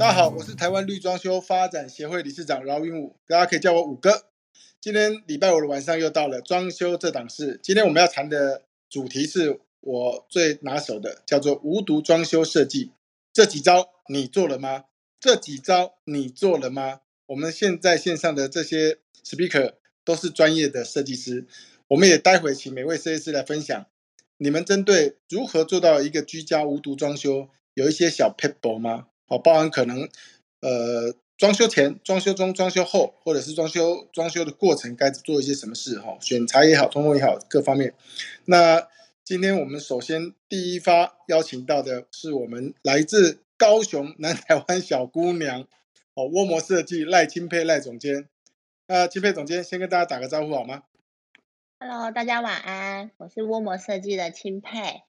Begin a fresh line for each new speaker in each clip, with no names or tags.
大家好，我是台湾绿装修发展协会理事长饶云武，大家可以叫我五哥。今天礼拜五的晚上又到了装修这档事，今天我们要谈的主题是我最拿手的，叫做无毒装修设计。这几招你做了吗？这几招你做了吗？我们现在线上的这些 speaker 都是专业的设计师，我们也待会请每位设计师来分享，你们针对如何做到一个居家无毒装修，有一些小 p e p l e 吗？哦，包含可能，呃，装修前、装修中、装修后，或者是装修装修的过程该做一些什么事？哈，选材也好，通风也好，各方面。那今天我们首先第一发邀请到的是我们来自高雄南台湾小姑娘，哦，窝膜设计赖钦佩赖总监。那钦佩总监先跟大家打个招呼好吗
？Hello，大家晚安，我是窝膜设计的钦佩，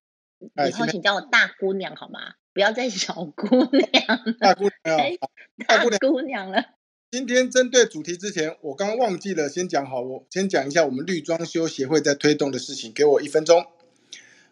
以后请叫我大姑娘好吗？不要再小姑娘，
大姑娘，
大姑娘了。
今天针对主题之前，我刚忘记了先讲好，我先讲一下我们绿装修协会在推动的事情。给我一分钟。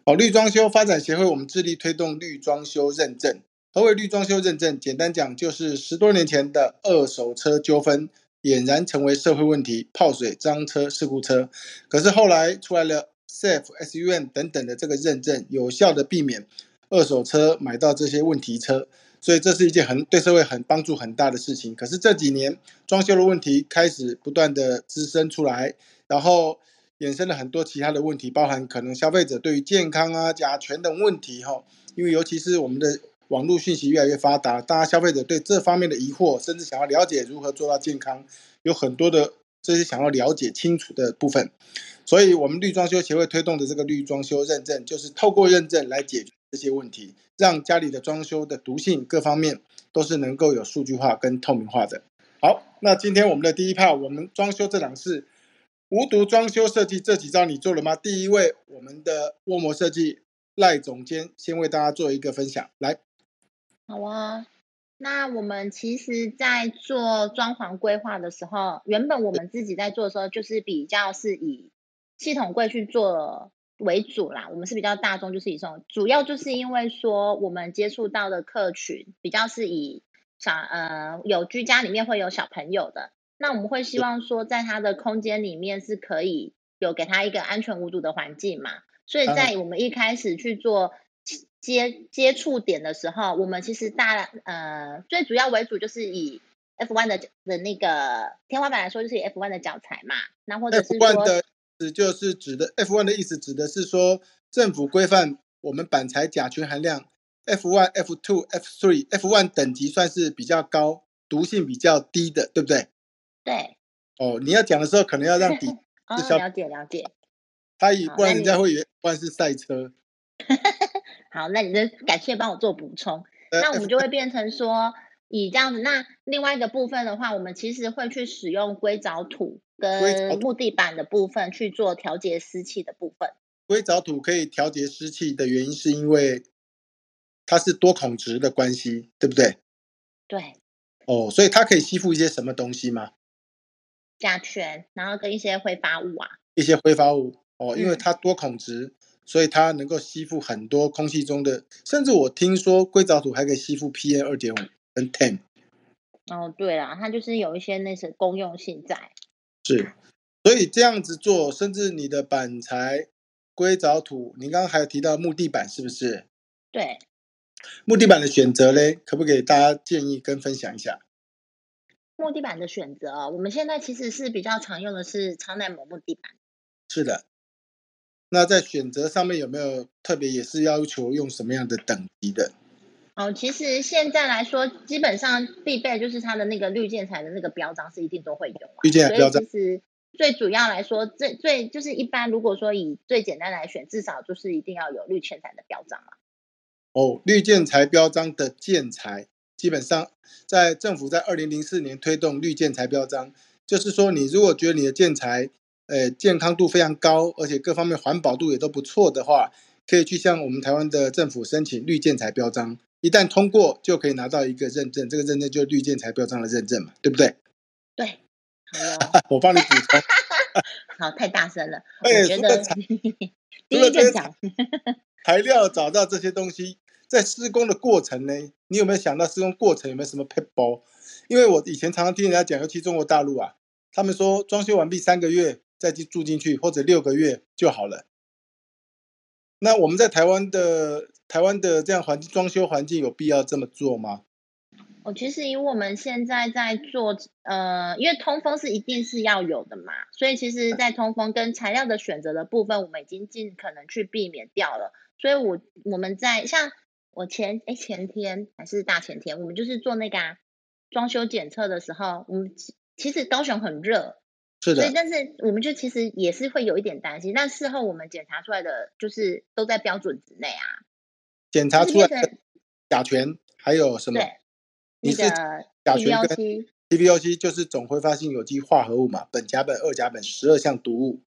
好，绿装修发展协会，我们致力推动绿装修认证。何为绿装修认证？简单讲，就是十多年前的二手车纠纷俨然成为社会问题，泡水、脏车、事故车。可是后来出来了 Safe SUN 等等的这个认证，有效的避免。二手车买到这些问题车，所以这是一件很对社会很帮助很大的事情。可是这几年装修的问题开始不断的滋生出来，然后衍生了很多其他的问题，包含可能消费者对于健康啊、甲醛等问题哈。因为尤其是我们的网络讯息越来越发达，大家消费者对这方面的疑惑，甚至想要了解如何做到健康，有很多的这些想要了解清楚的部分。所以，我们绿装修协会推动的这个绿装修认证，就是透过认证来解决。这些问题，让家里的装修的毒性各方面都是能够有数据化跟透明化的。好，那今天我们的第一炮，我们装修这档事，无毒装修设计这几招你做了吗？第一位，我们的卧膜设计赖总监先为大家做一个分享，来。
好啊，那我们其实，在做装潢规划的时候，原本我们自己在做的时候，就是比较是以系统柜去做。为主啦，我们是比较大众，就是以这种，主要就是因为说我们接触到的客群比较是以小呃有居家里面会有小朋友的，那我们会希望说在他的空间里面是可以有给他一个安全无毒的环境嘛，所以在我们一开始去做接接触点的时候，我们其实大呃最主要为主就是以 F one 的的那个天花板来说，就是以 F one 的脚材嘛，那或者是说。
指就是指的 F one 的意思，指的是说政府规范我们板材甲醛含量 F one、F two、F three、F one 等级算是比较高，毒性比较低的，对不对？
对。
哦，你要讲的时候可能要让底
哦，了解了解。
他以不然人家会以为万是赛车。
好，那你的感谢帮我做补充，那我们就会变成说以这样子。那另外一个部分的话，我们其实会去使用硅藻土。跟木地板的部分去做调节湿气的部分。
硅藻土可以调节湿气的原因，是因为它是多孔质的关系，对不对？
对。
哦，所以它可以吸附一些什么东西吗？
甲醛，然后跟一些挥发物啊。
一些挥发物哦，因为它多孔质，所以它能够吸附很多空气中的，甚至我听说硅藻土还可以吸附 PM 二点五跟 ten。
哦，对啦，它就是有一些那些公用性在。
是，所以这样子做，甚至你的板材、硅藻土，你刚刚还有提到木地板，是不是？
对。
木地板的选择嘞，可不可以给大家建议跟分享一下？
木地板的选择，我们现在其实是比较常用的是超耐磨木地板。
是的。那在选择上面有没有特别也是要求用什么样的等级的？
哦，其实现在来说，基本上必备就是它的那个绿建材的那个标章是一定都会有啊。
绿建材标章。
其实最主要来说，最最就是一般如果说以最简单来选，至少就是一定要有绿建材的标章嘛。
哦，绿建材标章的建材，基本上在政府在二零零四年推动绿建材标章，就是说你如果觉得你的建材，呃，健康度非常高，而且各方面环保度也都不错的话，可以去向我们台湾的政府申请绿建材标章。一旦通过，就可以拿到一个认证，这个认证就是绿建材标章的认证嘛，对不对？
对，
我帮你补充。
好，太大声了。我觉得第一个讲
材料找到这些东西，在施工的过程呢，你有没有想到施工过程有没有什么 p e p l 因为我以前常常听人家讲，尤其中国大陆啊，他们说装修完毕三个月再去住进去，或者六个月就好了。那我们在台湾的台湾的这样环境装修环境有必要这么做吗？
哦，其实以我们现在在做，呃，因为通风是一定是要有的嘛，所以其实，在通风跟材料的选择的部分，我们已经尽可能去避免掉了。所以，我我们在像我前哎前天还是大前天，我们就是做那个啊装修检测的时候，我们其实高雄很热，
是的，
所以但是我们就其实也是会有一点担心，但事后我们检查出来的就是都在标准之内啊，
检查出来的甲醛还有什么？你是甲醛跟 TVOC 就是总挥发性有机化合物嘛，苯、甲苯、二甲苯十二项毒物。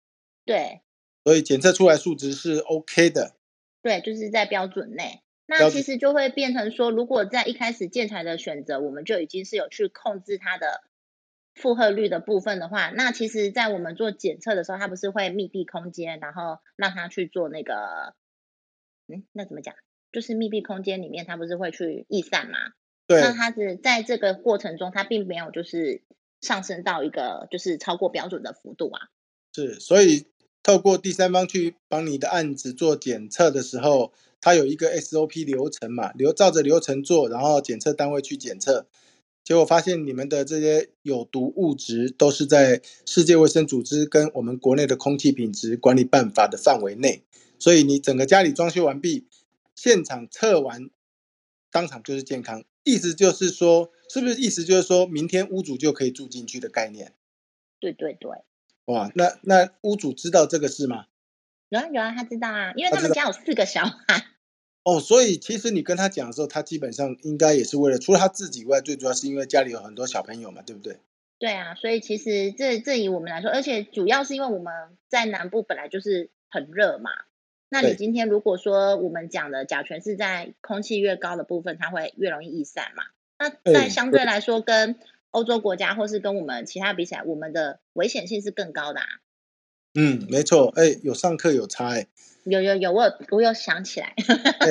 对，
所以检测出来数值是 OK 的。
对，就是在标准内。那其实就会变成说，如果在一开始建材的选择，我们就已经是有去控制它的负荷率的部分的话，那其实，在我们做检测的时候，它不是会密闭空间，然后让它去做那个，嗯，那怎么讲？就是密闭空间里面，它不是会去逸散吗？那它是在这个过程中，它并没有就是上升到一个就是超过标准的幅度啊。
是，所以透过第三方去帮你的案子做检测的时候，它有一个 SOP 流程嘛，流照着流程做，然后检测单位去检测，结果发现你们的这些有毒物质都是在世界卫生组织跟我们国内的空气品质管理办法的范围内，所以你整个家里装修完毕，现场测完，当场就是健康。意思就是说，是不是意思就是说明天屋主就可以住进去的概念？
对对对。
哇，那那屋主知道这个事吗？
有啊有啊，他知道啊，因为他们家有四个小孩。
哦，所以其实你跟他讲的时候，他基本上应该也是为了除了他自己以外，最主要是因为家里有很多小朋友嘛，对不对？
对啊，所以其实这这以我们来说，而且主要是因为我们在南部本来就是很热嘛。那你今天如果说我们讲的甲醛是在空气越高的部分，它会越容易逸散嘛？那在相对来说，跟欧洲国家或是跟我们其他比起来，我们的危险性是更高的啊。
嗯，没错，哎，有上课有差哎。
有有有，我我有想起来。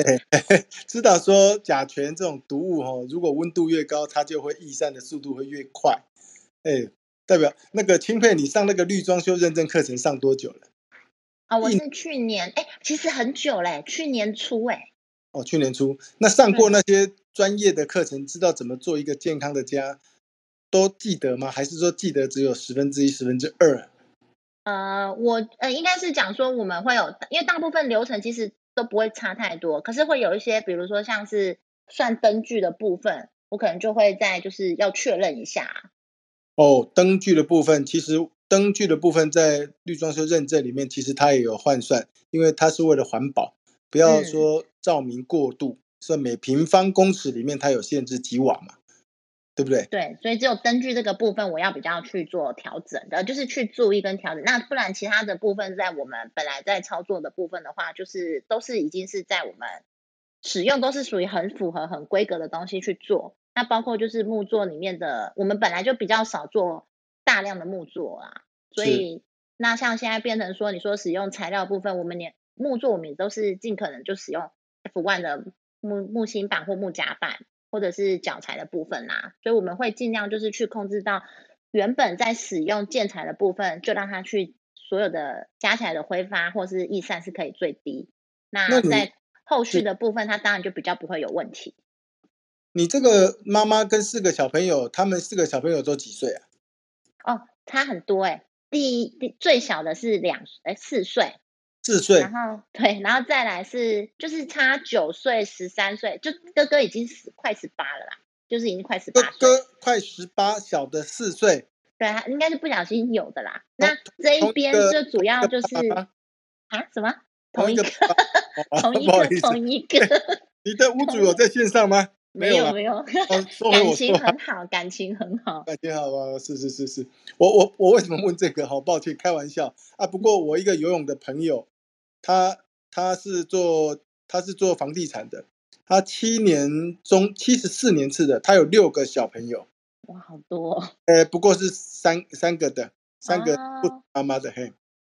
知道说甲醛这种毒物哦，如果温度越高，它就会逸散的速度会越快。哎，代表那个钦佩，你上那个绿装修认证课程上多久了？
啊，我是去年哎，其实很久嘞，去年初哎。
哦，去年初，那上过那些专业的课程，知道怎么做一个健康的家，都记得吗？还是说记得只有十分之一、十分之二？
呃，我呃，应该是讲说我们会有，因为大部分流程其实都不会差太多，可是会有一些，比如说像是算灯具的部分，我可能就会在就是要确认一下。
哦，灯具的部分其实。灯具的部分在绿装修认证里面，其实它也有换算，因为它是为了环保，不要说照明过度，所以每平方公尺里面它有限制几瓦嘛，对不对？
对，所以只有灯具这个部分我要比较去做调整的，就是去注意跟调整。那不然其他的部分在我们本来在操作的部分的话，就是都是已经是在我们使用都是属于很符合很规格的东西去做。那包括就是木座里面的，我们本来就比较少做。大量的木座啊，所以那像现在变成说，你说使用材料部分，我们连木座我们也都是尽可能就使用 F one 的木木芯板或木夹板，或者是脚材的部分啦。所以我们会尽量就是去控制到原本在使用建材的部分，就让它去所有的加起来的挥发或是逸散是可以最低。那在后续的部分，它当然就比较不会有问题。
你这个妈妈跟四个小朋友，他们四个小朋友都几岁啊？
哦，差很多哎，第第最小的是两哎四岁，
四岁，
然后对，然后再来是就是差九岁十三岁，就哥哥已经十快十八了啦，就是已经快十八，
哥哥快十八，小的四岁，
对啊，应该是不小心有的啦。那这一边就主要就是啊什么 同一个 同一个同一个，
你的屋主有在线上吗？
没有没有，感情很好，感情很好，
感情好啊！是是是是，我我我为什么问这个？好抱歉，开玩笑啊。不过我一个游泳的朋友，他他是做他是做房地产的，他七年中七十四年次的，他有六个小朋友，
哇，好多。
呃，不过是三三个的，三个不妈妈的嘿。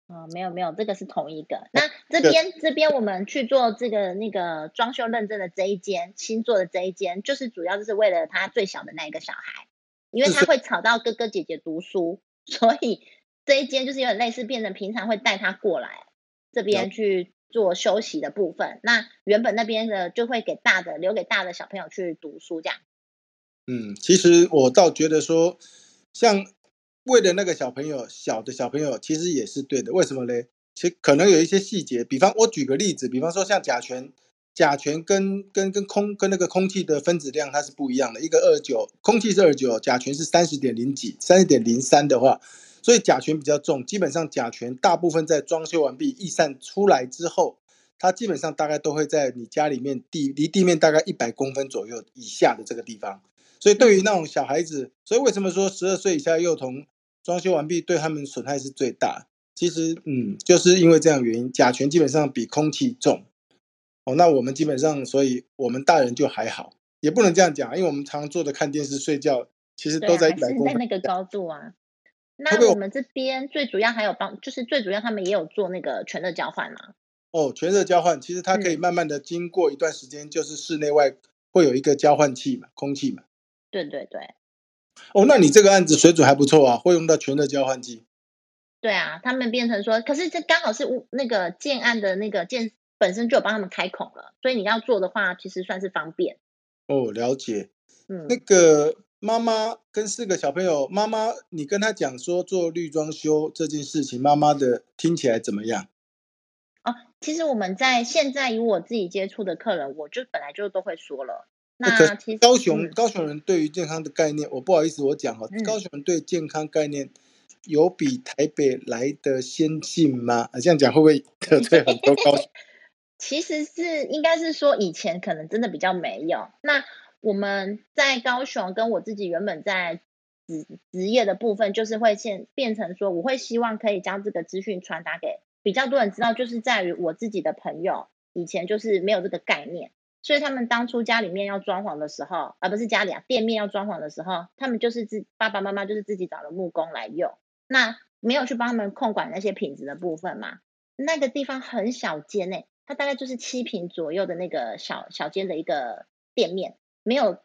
哦，没有没有，这个是同一个。那这边这边我们去做这个那个装修认证的这一间新做的这一间，就是主要就是为了他最小的那一个小孩，因为他会吵到哥哥姐姐读书，所以这一间就是有点类似变成平常会带他过来这边去做休息的部分。那原本那边的就会给大的留给大的小朋友去读书这样。
嗯，其实我倒觉得说，像。为了那个小朋友，小的小朋友其实也是对的。为什么嘞？其实可能有一些细节，比方我举个例子，比方说像甲醛，甲醛跟跟跟空跟那个空气的分子量它是不一样的。一个二九，空气是二九，甲醛是三十点零几，三十点零三的话，所以甲醛比较重。基本上甲醛大部分在装修完毕逸散出来之后，它基本上大概都会在你家里面地离地面大概一百公分左右以下的这个地方。所以对于那种小孩子，所以为什么说十二岁以下幼童？装修完毕对他们损害是最大。其实，嗯，就是因为这样原因，甲醛基本上比空气重。哦，那我们基本上，所以我们大人就还好，也不能这样讲，因为我们常常坐着看电视、睡觉，其实都在一百公
在那个高度啊。那我们这边最主要还有帮，就是最主要他们也有做那个全热交换嘛。
哦，全热交换，其实它可以慢慢的经过一段时间，就是室内外会有一个交换器嘛，空气嘛。
对对对。
哦，那你这个案子水准还不错啊，会用到全热交换机。
对啊，他们变成说，可是这刚好是那个建案的那个建本身就有帮他们开孔了，所以你要做的话，其实算是方便。
哦，了解。嗯，那个妈妈跟四个小朋友，妈妈你跟他讲说做绿装修这件事情，妈妈的听起来怎么样？
哦，其实我们在现在以我自己接触的客人，我就本来就都会说了。那其实
高雄高雄人对于健康的概念，我不好意思，我讲哈，高雄人对健康概念有比台北来的先进吗？这样讲会不会得 罪很多高雄？
其实是应该是说以前可能真的比较没有。那我们在高雄跟我自己原本在职职业的部分，就是会现变成说，我会希望可以将这个资讯传达给比较多人知道，就是在于我自己的朋友以前就是没有这个概念。所以他们当初家里面要装潢的时候，而不是家里啊店面要装潢的时候，他们就是自爸爸妈妈就是自己找了木工来用，那没有去帮他们控管那些品质的部分嘛。那个地方很小间诶，它大概就是七平左右的那个小小间的一个店面，没有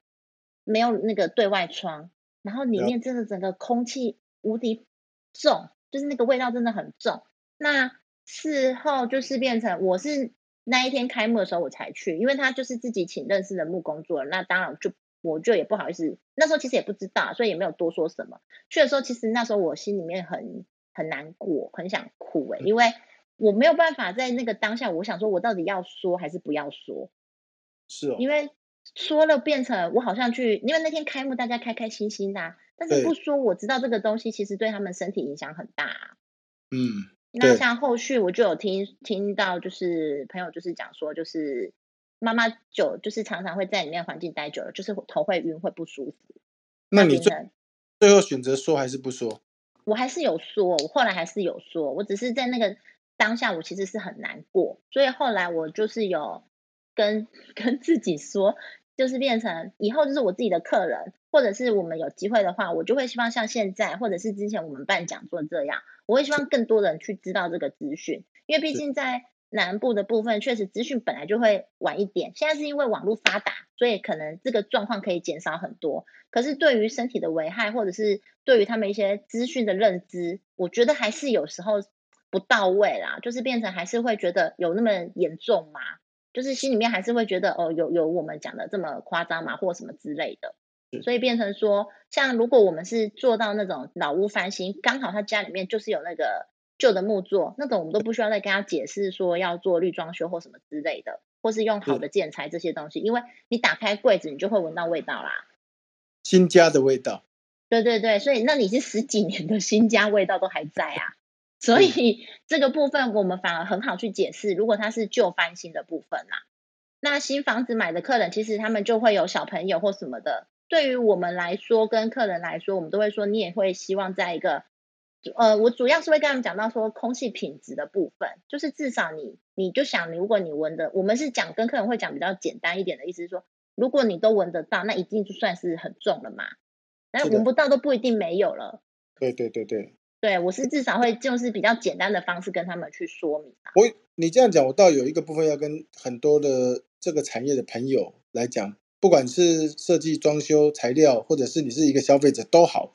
没有那个对外窗，然后里面真的整个空气无敌重，就是那个味道真的很重。那事后就是变成我是。那一天开幕的时候我才去，因为他就是自己请认识的木工做，那当然就我就也不好意思，那时候其实也不知道，所以也没有多说什么。去的时候其实那时候我心里面很很难过，很想哭诶，因为我没有办法在那个当下，我想说我到底要说还是不要说？
是哦，
因为说了变成我好像去，因为那天开幕大家开开心心的，但是不说我知道这个东西其实对他们身体影响很大。
嗯。
那像后续我就有听听到，就是朋友就是讲说，就是妈妈久就是常常会在里面环境待久了，就是头会晕会不舒服。
那你最最后选择说还是不说？
我还是有说，我后来还是有说，我只是在那个当下我其实是很难过，所以后来我就是有跟 跟自己说。就是变成以后就是我自己的客人，或者是我们有机会的话，我就会希望像现在，或者是之前我们办讲座这样，我会希望更多人去知道这个资讯，因为毕竟在南部的部分，确实资讯本来就会晚一点。现在是因为网络发达，所以可能这个状况可以减少很多。可是对于身体的危害，或者是对于他们一些资讯的认知，我觉得还是有时候不到位啦，就是变成还是会觉得有那么严重嘛。就是心里面还是会觉得哦，有有我们讲的这么夸张嘛，或什么之类的，所以变成说，像如果我们是做到那种老屋翻新，刚好他家里面就是有那个旧的木座，那种我们都不需要再跟他解释说要做绿装修或什么之类的，或是用好的建材这些东西，因为你打开柜子，你就会闻到味道啦，
新家的味道。
对对对，所以那你是十几年的新家味道都还在啊。所以这个部分我们反而很好去解释。如果它是旧翻新的部分呐，那新房子买的客人其实他们就会有小朋友或什么的。对于我们来说，跟客人来说，我们都会说，你也会希望在一个，呃，我主要是会跟他们讲到说空气品质的部分，就是至少你你就想，如果你闻的，我们是讲跟客人会讲比较简单一点的意思，是说如果你都闻得到，那一定就算是很重了嘛。那闻不到都不一定没有了。
对对对对。
对我是至少会就是比较简单的方式跟他们去说明。
我你这样讲，我倒有一个部分要跟很多的这个产业的朋友来讲，不管是设计、装修、材料，或者是你是一个消费者都好，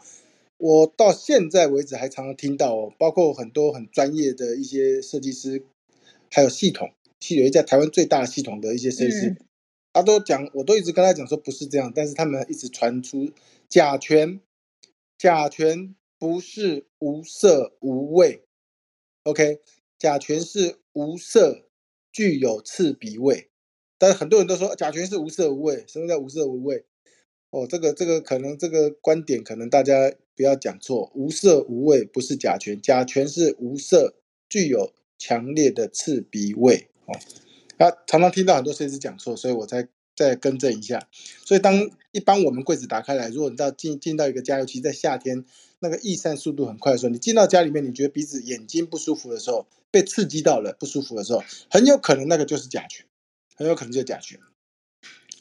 我到现在为止还常常听到，包括很多很专业的一些设计师，还有系统，是有一家台湾最大的系统的一些设计师，他都讲，我都一直跟他讲说不是这样，但是他们一直传出甲醛，甲醛。不是无色无味，OK，甲醛是无色，具有刺鼻味。但是很多人都说甲醛是无色无味，什么叫无色无味？哦，这个这个可能这个观点可能大家不要讲错，无色无味不是甲醛，甲醛是无色，具有强烈的刺鼻味。哦，啊，常常听到很多设计师讲错，所以我才再更正一下。所以当一般我们柜子打开来，如果你到进进到一个家，尤其在夏天。那个逸散速度很快的时候，你进到家里面，你觉得鼻子、眼睛不舒服的时候，被刺激到了不舒服的时候，很有可能那个就是甲醛，很有可能就是甲醛。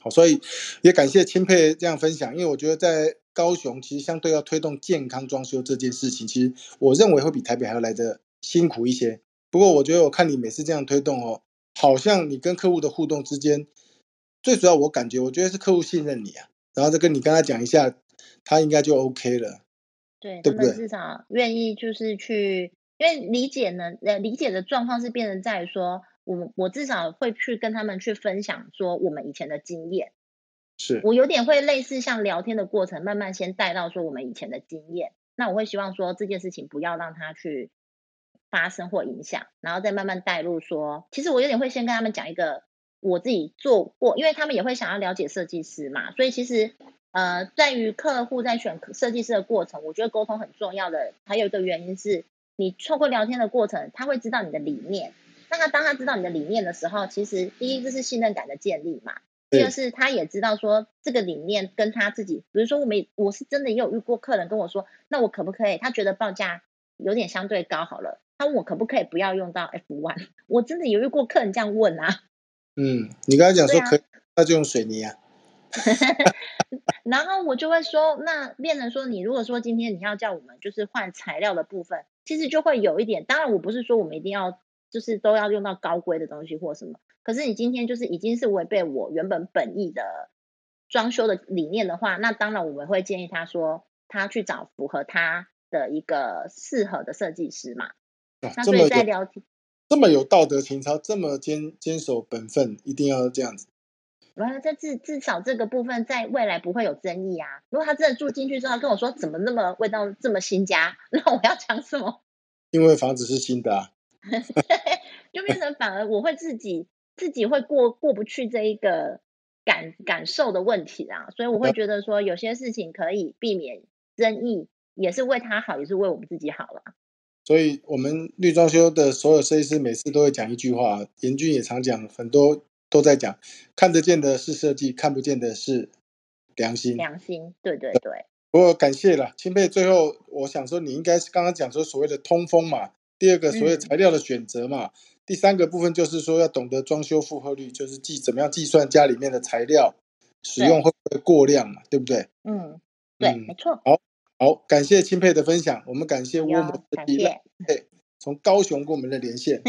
好，所以也感谢钦佩这样分享，因为我觉得在高雄其实相对要推动健康装修这件事情，其实我认为会比台北还要来的辛苦一些。不过我觉得我看你每次这样推动哦，好像你跟客户的互动之间，最主要我感觉，我觉得是客户信任你啊，然后再跟你跟他讲一下，他应该就 OK 了。
对他们至少愿意就是去，因为理解呢，呃，理解的状况是变成在于说，我我至少会去跟他们去分享说我们以前的经验，
是
我有点会类似像聊天的过程，慢慢先带到说我们以前的经验，那我会希望说这件事情不要让他去发生或影响，然后再慢慢带入说，其实我有点会先跟他们讲一个我自己做过，因为他们也会想要了解设计师嘛，所以其实。呃，在于客户在选设计师的过程，我觉得沟通很重要的。还有一个原因是，你透过聊天的过程，他会知道你的理念。那他当他知道你的理念的时候，其实第一就是信任感的建立嘛。第二是他也知道说这个理念跟他自己，比如说我们我是真的也有遇过客人跟我说，那我可不可以？他觉得报价有点相对高好了，他问我可不可以不要用到 F one？我真的有遇过客人这样问啊。
嗯，你刚才讲说可以，那就用水泥啊。
然后我就会说，那变成说，你如果说今天你要叫我们就是换材料的部分，其实就会有一点。当然，我不是说我们一定要就是都要用到高规的东西或什么。可是你今天就是已经是违背我原本本意的装修的理念的话，那当然我们会建议他说，他去找符合他的一个适合的设计师嘛。那所以在聊天
这么有道德情操，这么坚坚守本分，一定要这样子。
完了，这至至少这个部分在未来不会有争议啊。如果他真的住进去之后跟我说怎么那么味道这么新家，那我要讲什么？
因为房子是新的啊。
就变成反而我会自己自己会过过不去这一个感感受的问题啊。所以我会觉得说有些事情可以避免争议，也是为他好，也是为我们自己好了。
所以我们绿装修的所有设计师每次都会讲一句话，严俊也常讲很多。都在讲，看得见的是设计，看不见的是良心。
良心，对对对。
不过感谢了，钦佩。最后，我想说，你应该是刚刚讲说所谓的通风嘛，第二个所谓材料的选择嘛，第三个部分就是说要懂得装修负荷率，就是计怎么样计算家里面的材料使用会不会过量嘛，对不对？
嗯，对，没错。
好，好，感谢钦佩的分享，我们感谢沃摩
感谢，
对，从高雄跟我们的连线，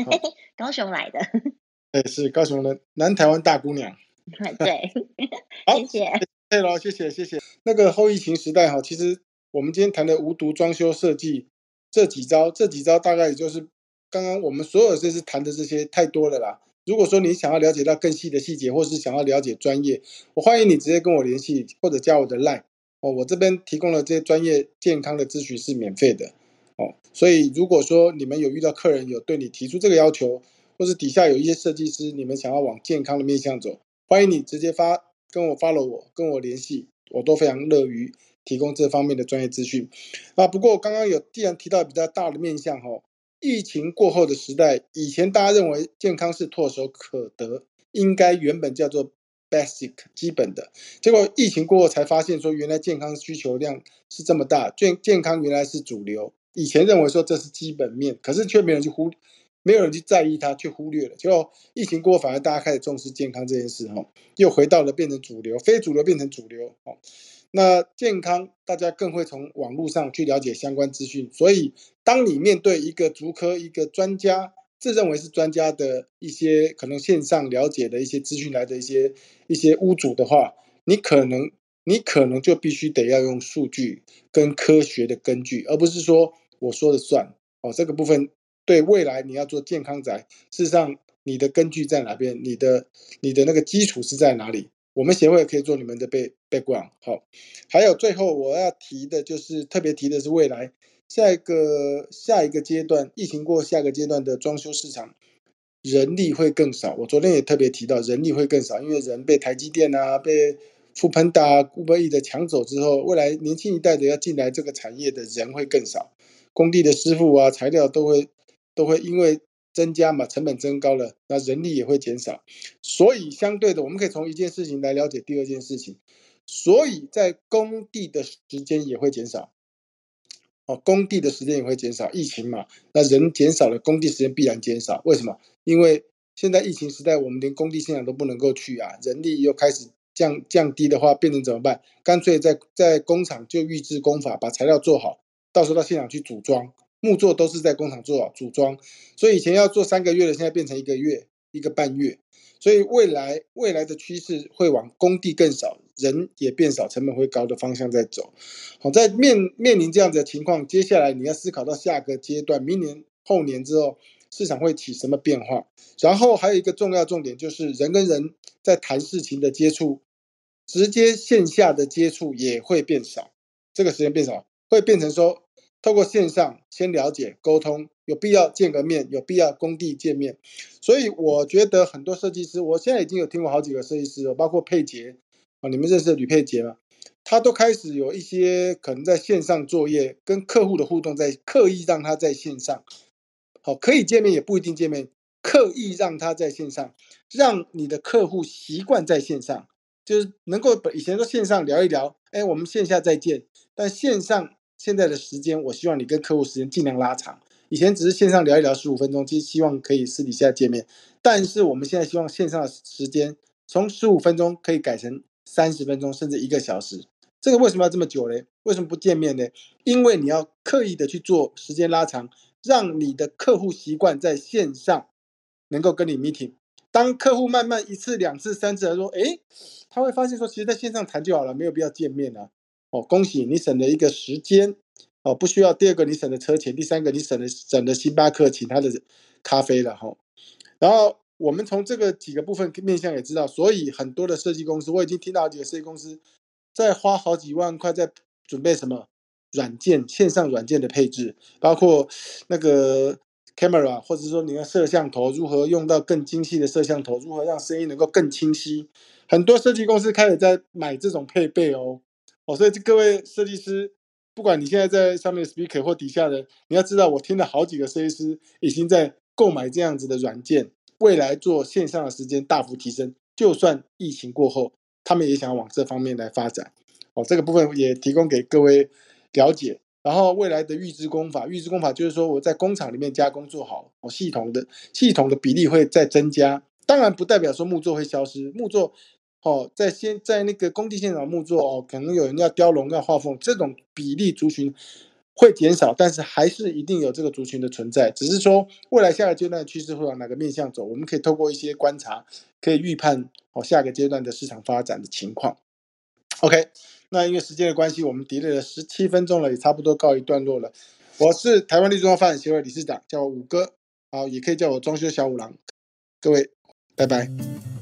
高雄来的。
哎，是高雄的南台湾大姑娘。
对，
好，
谢谢。
对了，谢谢谢谢。那个后疫情时代哈，其实我们今天谈的无毒装修设计这几招，这几招大概也就是刚刚我们所有这次谈的这些太多了啦。如果说你想要了解到更细的细节，或是想要了解专业，我欢迎你直接跟我联系，或者加我的 line 哦。我这边提供了这些专业健康的咨询是免费的哦。所以如果说你们有遇到客人有对你提出这个要求，或是底下有一些设计师，你们想要往健康的面向走，欢迎你直接发跟我 follow 我，跟我联系，我都非常乐于提供这方面的专业资讯。啊，不过刚刚有既然提到比较大的面向哈，疫情过后的时代，以前大家认为健康是唾手可得，应该原本叫做 basic 基本的，结果疫情过后才发现说，原来健康需求量是这么大，健健康原来是主流。以前认为说这是基本面，可是却没人去忽。没有人去在意它，却忽略了。结果疫情过后，反而大家开始重视健康这件事，哈，又回到了变成主流，非主流变成主流，哦。那健康，大家更会从网络上去了解相关资讯。所以，当你面对一个足科一个专家，自认为是专家的一些可能线上了解的一些资讯来的一些一些屋主的话，你可能你可能就必须得要用数据跟科学的根据，而不是说我说了算。哦，这个部分对未来你要做健康宅，事实上你的根据在哪边？你的你的那个基础是在哪里？我们协会可以做你们的背 background 好，还有最后我要提的就是特别提的是未来下一个下一个阶段疫情过下个阶段的装修市场人力会更少。我昨天也特别提到人力会更少，因为人被台积电啊、被富喷达、固贝亿的抢走之后，未来年轻一代的要进来这个产业的人会更少，工地的师傅啊、材料都会都会因为。增加嘛，成本增高了，那人力也会减少，所以相对的，我们可以从一件事情来了解第二件事情，所以在工地的时间也会减少，哦，工地的时间也会减少，疫情嘛，那人减少了，工地时间必然减少，为什么？因为现在疫情时代，我们连工地现场都不能够去啊，人力又开始降降低的话，变成怎么办？干脆在在工厂就预制工法，把材料做好，到时候到现场去组装。木作都是在工厂做好组装，所以以前要做三个月的，现在变成一个月、一个半月。所以未来未来的趋势会往工地更少，人也变少，成本会高的方向在走。好，在面面临这样子的情况，接下来你要思考到下个阶段，明年后年之后市场会起什么变化？然后还有一个重要重点就是人跟人在谈事情的接触，直接线下的接触也会变少，这个时间变少，会变成说。透过线上先了解沟通，有必要见个面，有必要工地见面。所以我觉得很多设计师，我现在已经有听过好几个设计师了，包括佩杰你们认识的吕佩杰吗？他都开始有一些可能在线上作业，跟客户的互动，在刻意让他在线上，好可以见面也不一定见面，刻意让他在线上，让你的客户习惯在线上，就是能够以前说线上聊一聊，哎，我们线下再见，但线上。现在的时间，我希望你跟客户时间尽量拉长。以前只是线上聊一聊十五分钟，其实希望可以私底下见面。但是我们现在希望线上的时间从十五分钟可以改成三十分钟，甚至一个小时。这个为什么要这么久呢？为什么不见面呢？因为你要刻意的去做时间拉长，让你的客户习惯在线上能够跟你 meeting。当客户慢慢一次、两次、三次来说，诶，他会发现说，其实在线上谈就好了，没有必要见面了。哦，恭喜你省了一个时间哦，不需要第二个你省了车钱，第三个你省了省了星巴克请他的咖啡了哈。然后我们从这个几个部分面向也知道，所以很多的设计公司，我已经听到几个设计公司在花好几万块在准备什么软件、线上软件的配置，包括那个 camera，或者说你的摄像头如何用到更精细的摄像头，如何让声音能够更清晰，很多设计公司开始在买这种配备哦。哦，所以各位设计师，不管你现在在上面 speaker 或底下的，你要知道，我听了好几个设计师已经在购买这样子的软件，未来做线上的时间大幅提升。就算疫情过后，他们也想往这方面来发展。哦，这个部分也提供给各位了解。然后未来的预制工法，预制工法就是说我在工厂里面加工做好，哦，系统的系统的比例会再增加。当然不代表说木作会消失，木作。哦，在现在那个工地现场木作哦，可能有人要雕龙要画凤，这种比例族群会减少，但是还是一定有这个族群的存在。只是说未来下个阶段的趋势会往哪个面向走，我们可以透过一些观察，可以预判哦下个阶段的市场发展的情况。OK，那因为时间的关系，我们 delay 了十七分钟了，也差不多告一段落了。我是台湾绿装发展协会理事长，叫我五哥，好，也可以叫我装修小五郎。各位，拜拜。